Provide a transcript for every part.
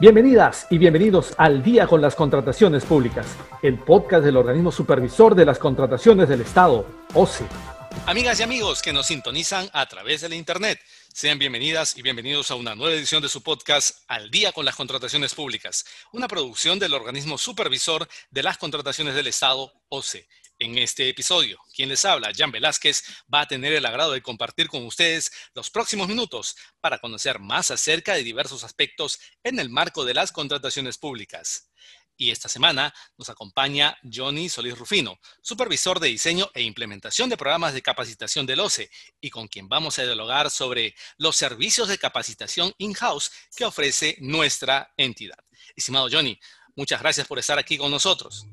Bienvenidas y bienvenidos al Día con las Contrataciones Públicas, el podcast del organismo supervisor de las contrataciones del Estado, OCE. Amigas y amigos que nos sintonizan a través de la Internet, sean bienvenidas y bienvenidos a una nueva edición de su podcast Al Día con las Contrataciones Públicas, una producción del organismo supervisor de las contrataciones del Estado, OCE. En este episodio, quien les habla, Jan Velázquez, va a tener el agrado de compartir con ustedes los próximos minutos para conocer más acerca de diversos aspectos en el marco de las contrataciones públicas. Y esta semana nos acompaña Johnny Solís Rufino, supervisor de diseño e implementación de programas de capacitación del OCE, y con quien vamos a dialogar sobre los servicios de capacitación in-house que ofrece nuestra entidad. Estimado Johnny, muchas gracias por estar aquí con nosotros.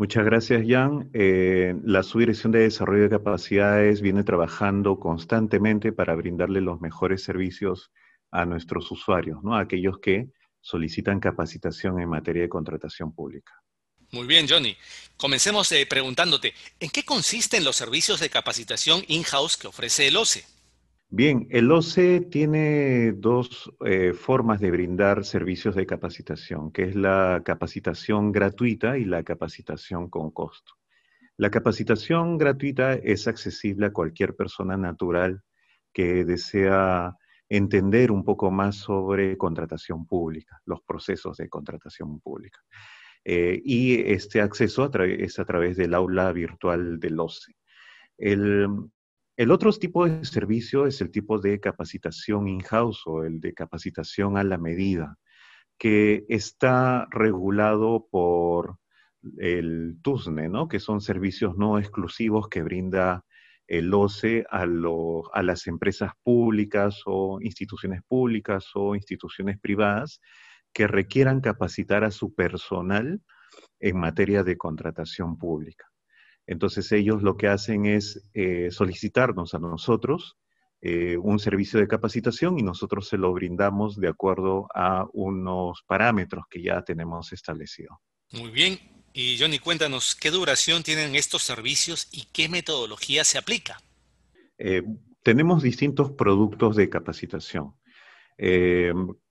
Muchas gracias, Jan. Eh, la Subdirección de Desarrollo de Capacidades viene trabajando constantemente para brindarle los mejores servicios a nuestros usuarios, ¿no? A aquellos que solicitan capacitación en materia de contratación pública. Muy bien, Johnny. Comencemos eh, preguntándote, ¿en qué consisten los servicios de capacitación in-house que ofrece el OCE? Bien, el OCE tiene dos eh, formas de brindar servicios de capacitación, que es la capacitación gratuita y la capacitación con costo. La capacitación gratuita es accesible a cualquier persona natural que desea entender un poco más sobre contratación pública, los procesos de contratación pública. Eh, y este acceso es a través del aula virtual del OCE. El, el otro tipo de servicio es el tipo de capacitación in-house o el de capacitación a la medida, que está regulado por el TUSNE, ¿no? que son servicios no exclusivos que brinda el OCE a, a las empresas públicas o instituciones públicas o instituciones privadas que requieran capacitar a su personal en materia de contratación pública. Entonces ellos lo que hacen es eh, solicitarnos a nosotros eh, un servicio de capacitación y nosotros se lo brindamos de acuerdo a unos parámetros que ya tenemos establecidos. Muy bien. Y Johnny, cuéntanos, ¿qué duración tienen estos servicios y qué metodología se aplica? Eh, tenemos distintos productos de capacitación.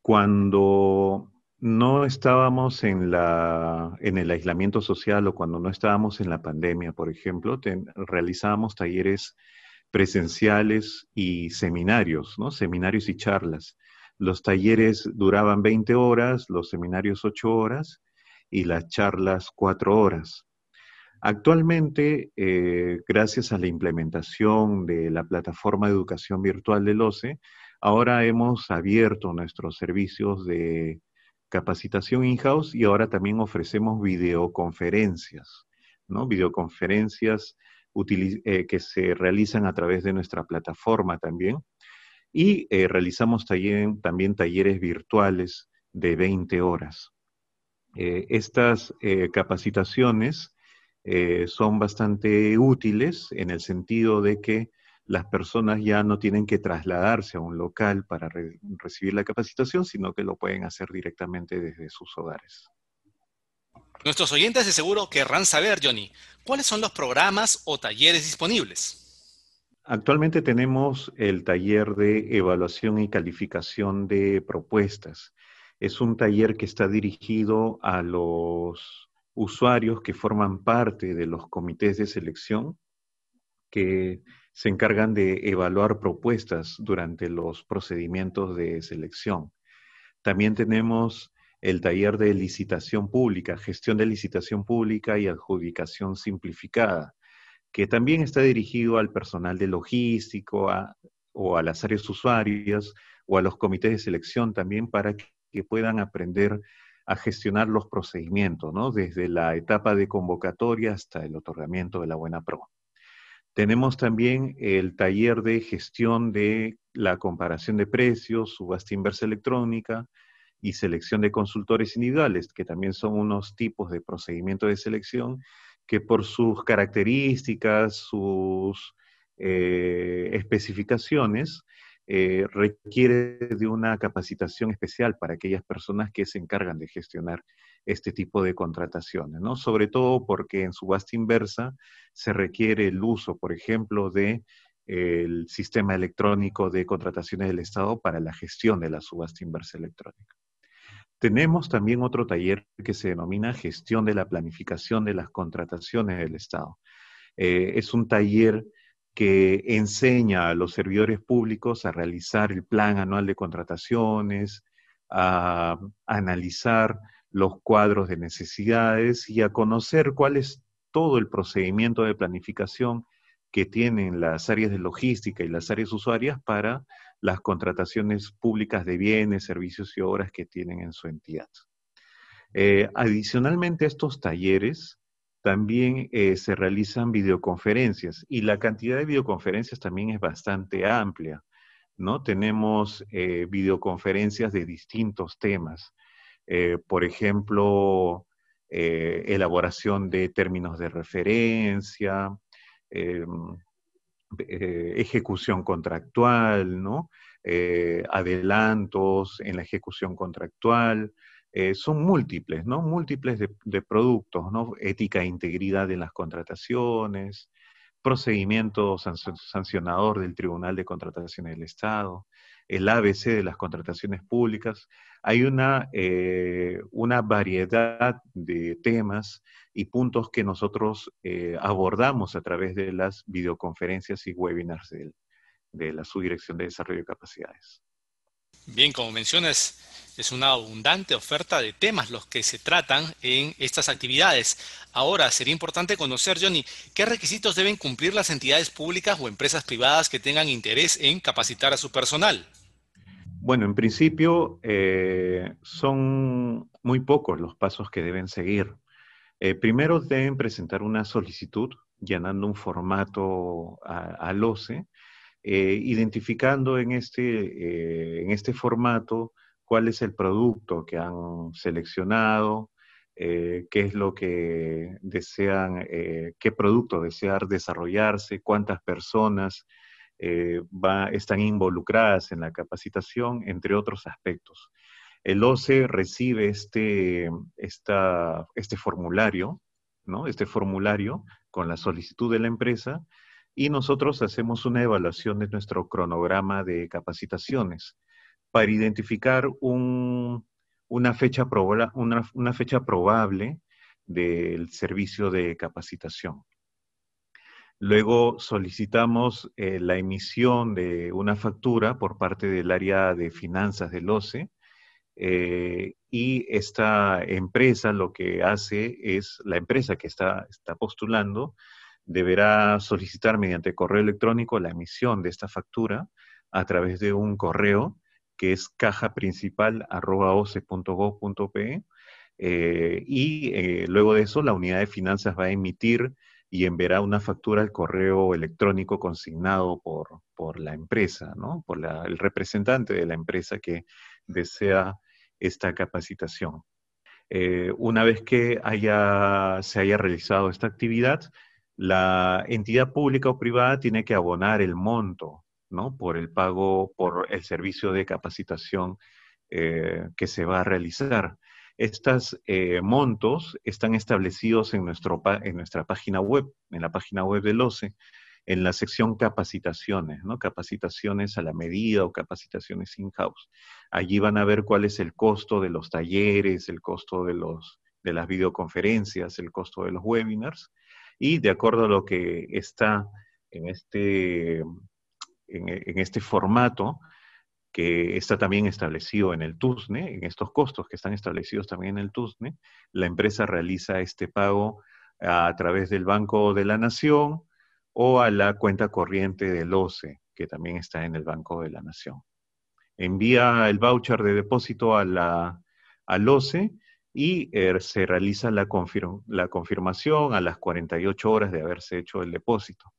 cuando no estábamos en, la, en el aislamiento social o cuando no estábamos en la pandemia, por ejemplo, realizábamos talleres presenciales y seminarios, ¿no? Seminarios y charlas. Los talleres duraban 20 horas, los seminarios 8 horas y las charlas 4 horas. Actualmente, eh, gracias a la implementación de la plataforma de educación virtual del OCE, ahora hemos abierto nuestros servicios de capacitación in-house y ahora también ofrecemos videoconferencias, ¿no? Videoconferencias eh, que se realizan a través de nuestra plataforma también. Y eh, realizamos también, talleres virtuales de 20 horas. Eh, estas capacitaciones son bastante útiles en el sentido de que las personas ya no tienen que trasladarse a un local para recibir la capacitación, sino que lo pueden hacer directamente desde sus hogares. Nuestros oyentes de seguro querrán saber, Johnny, ¿cuáles son los programas o talleres disponibles? Actualmente tenemos el taller de evaluación y calificación de propuestas. Es un taller que está dirigido a los usuarios que forman parte de los comités de selección, que se encargan de evaluar propuestas durante los procedimientos de selección. También tenemos el taller de licitación pública, gestión de licitación pública y adjudicación simplificada, que también está dirigido al personal de logístico o a las áreas usuarias o a los comités de selección también para que puedan aprender a gestionar los procedimientos, ¿no? Desde la etapa de convocatoria hasta el otorgamiento de la buena pro. Tenemos también el taller de gestión de la comparación de precios, subasta inversa electrónica y selección de consultores individuales, que también son unos tipos de procedimiento de selección que por sus características, sus eh, especificaciones, eh, requiere de una capacitación especial para aquellas personas que se encargan de gestionar este tipo de contrataciones, ¿no? Sobre todo porque en subasta inversa se requiere el uso, por ejemplo, de el sistema electrónico de contrataciones del Estado para la gestión de la subasta inversa electrónica. Tenemos también otro taller que se denomina Gestión de la Planificación de las Contrataciones del Estado. Eh, es un taller que enseña a los servidores públicos a realizar el plan anual de contrataciones, a, analizar los cuadros de necesidades y a conocer cuál es todo el procedimiento de planificación que tienen las áreas de logística y las áreas usuarias para las contrataciones públicas de bienes, servicios y obras que tienen en su entidad. Eh, adicionalmente a estos talleres, también eh, se realizan videoconferencias y la cantidad de videoconferencias también es bastante amplia, ¿no? Tenemos eh, videoconferencias de distintos temas, por ejemplo, elaboración de términos de referencia, eh, ejecución contractual, ¿no? Eh, adelantos en la ejecución contractual, eh, son múltiples, ¿no? Múltiples de, productos, ¿no? Ética e integridad de las contrataciones, procedimiento sancionador del Tribunal de Contrataciones del Estado, el ABC de las contrataciones públicas. Hay una, eh, una variedad de temas y puntos que nosotros eh, abordamos a través de las videoconferencias y webinars de, de la Subdirección de Desarrollo de Capacidades. Bien, como mencionas, es una abundante oferta de temas los que se tratan en estas actividades. Ahora, sería importante conocer, Johnny, qué requisitos deben cumplir las entidades públicas o empresas privadas que tengan interés en capacitar a su personal. Bueno, en principio eh, son muy pocos los pasos que deben seguir. Eh, primero deben presentar una solicitud llenando un formato al OCE, eh, identificando en este, en este formato cuál es el producto que han seleccionado, qué es lo que desean, qué producto desear desarrollarse, cuántas personas, eh, están involucradas en la capacitación, entre otros aspectos. El OCE recibe este, este formulario, ¿no? Este formulario con la solicitud de la empresa y nosotros hacemos una evaluación de nuestro cronograma de capacitaciones para identificar una, fecha una fecha probable del servicio de capacitación. Luego solicitamos eh, la emisión de una factura por parte del área de finanzas del OCE eh, y esta empresa lo que hace es, la empresa que está, está postulando deberá solicitar mediante correo electrónico la emisión de esta factura a través de un correo que es cajaprincipal.oce.gov.pe eh, y luego de eso la unidad de finanzas va a emitir y enviará una factura al correo electrónico consignado por, por la empresa, ¿no? por el representante de la empresa que desea esta capacitación. Eh, una vez que haya, se haya realizado esta actividad, la entidad pública o privada tiene que abonar el monto ¿no? por el pago, por el servicio de capacitación eh, que se va a realizar. Estos eh, montos están establecidos en, nuestro, en nuestra página web, en la página web del OCE, en la sección capacitaciones, ¿no? Capacitaciones a la medida o capacitaciones in-house. Allí van a ver cuál es el costo de los talleres, el costo de, los, de las videoconferencias, el costo de los webinars. Y de acuerdo a lo que está en este, en este formato, que está también establecido en el TUSNE, en estos costos que están establecidos también en el TUSNE, la empresa realiza este pago a través del Banco de la Nación o a la cuenta corriente del OCE, que también está en el Banco de la Nación. Envía el voucher de depósito a la, al OCE y eh, se realiza la, confirmación a las 48 horas de haberse hecho el depósito.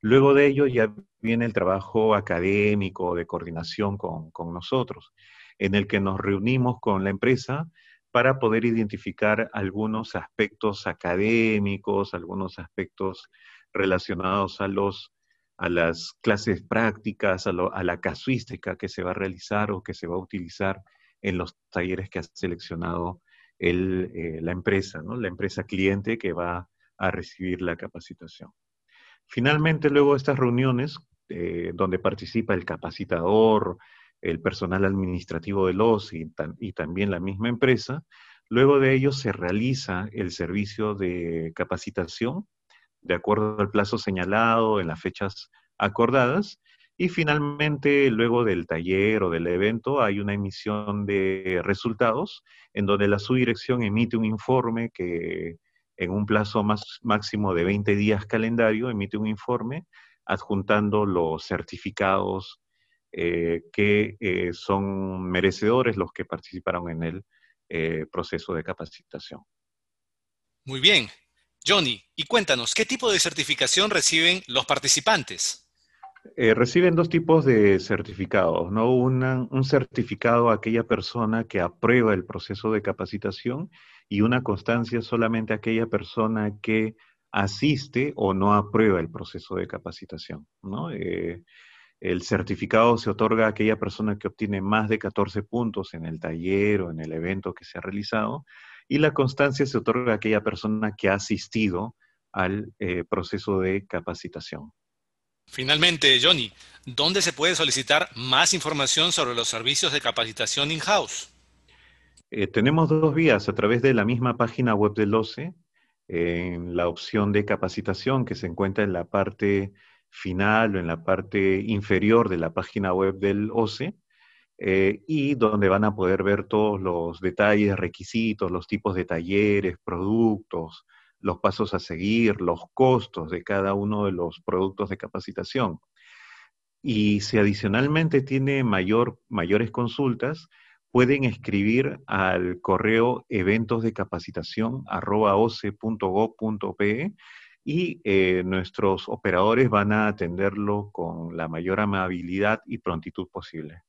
Luego de ello ya viene el trabajo académico de coordinación con, nosotros, en el que nos reunimos con la empresa para poder identificar algunos aspectos académicos, algunos aspectos relacionados a, los, a las clases prácticas, a, la casuística que se va a realizar o que se va a utilizar en los talleres que ha seleccionado eh, la empresa, ¿no? la empresa cliente que va a recibir la capacitación. Finalmente, luego de estas reuniones, eh, donde participa el capacitador, el personal administrativo del OCE y, también la misma empresa. Luego de ello se realiza el servicio de capacitación de acuerdo al plazo señalado en las fechas acordadas. Y finalmente, luego del taller o del evento, hay una emisión de resultados en donde la subdirección emite un informe que en un plazo máximo de 20 días calendario emite un informe adjuntando los certificados eh, que eh, son merecedores los que participaron en el eh, proceso de capacitación. Muy bien. Johnny, y cuéntanos, ¿qué tipo de certificación reciben los participantes? Reciben dos tipos de certificados, ¿no? un certificado a aquella persona que aprueba el proceso de capacitación y una constancia solamente a aquella persona que asiste o no aprueba el proceso de capacitación, ¿no? El certificado se otorga a aquella persona que obtiene más de 14 puntos en el taller o en el evento que se ha realizado y la constancia se otorga a aquella persona que ha asistido al eh, proceso de capacitación. Finalmente, Johnny, ¿dónde se puede solicitar más información sobre los servicios de capacitación in-house? Eh, tenemos dos vías a través de la misma página web del OCE, en la opción de capacitación que se encuentra en la parte final o en la parte inferior de la página web del OCE eh, y donde van a poder ver todos los detalles, requisitos, los tipos de talleres, productos, los pasos a seguir, los costos de cada uno de los productos de capacitación. Y si adicionalmente tiene mayor, mayores consultas, pueden escribir al correo eventos y eh, nuestros operadores van a atenderlo con la mayor amabilidad y prontitud posible.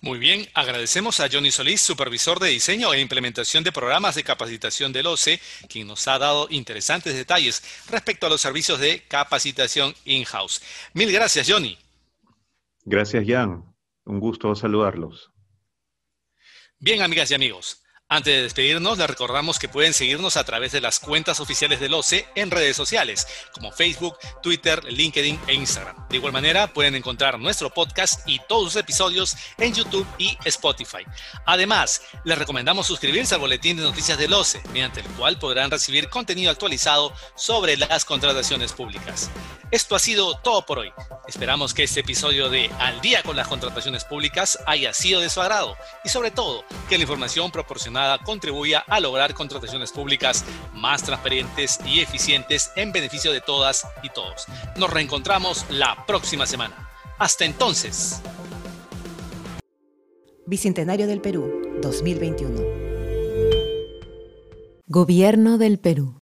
Muy bien, agradecemos a Johnny Solís, supervisor de diseño e implementación de programas de capacitación del OCE, quien nos ha dado interesantes detalles respecto a los servicios de capacitación in-house. Mil gracias, Johnny. Gracias, Jan. Un gusto saludarlos. Bien, amigas y amigos. Antes de despedirnos, les recordamos que pueden seguirnos a través de las cuentas oficiales del OCE en redes sociales, como Facebook, Twitter, LinkedIn e Instagram. De igual manera, pueden encontrar nuestro podcast y todos sus episodios en YouTube y Spotify. Además, les recomendamos suscribirse al boletín de noticias del OCE, mediante el cual podrán recibir contenido actualizado sobre las contrataciones públicas. Esto ha sido todo por hoy. Esperamos que este episodio de Al día con las contrataciones públicas haya sido de su agrado y sobre todo que la información proporcionada contribuya a lograr contrataciones públicas más transparentes y eficientes en beneficio de todas y todos. Nos reencontramos la próxima semana. Hasta entonces. Bicentenario del Perú, 2021. Gobierno del Perú.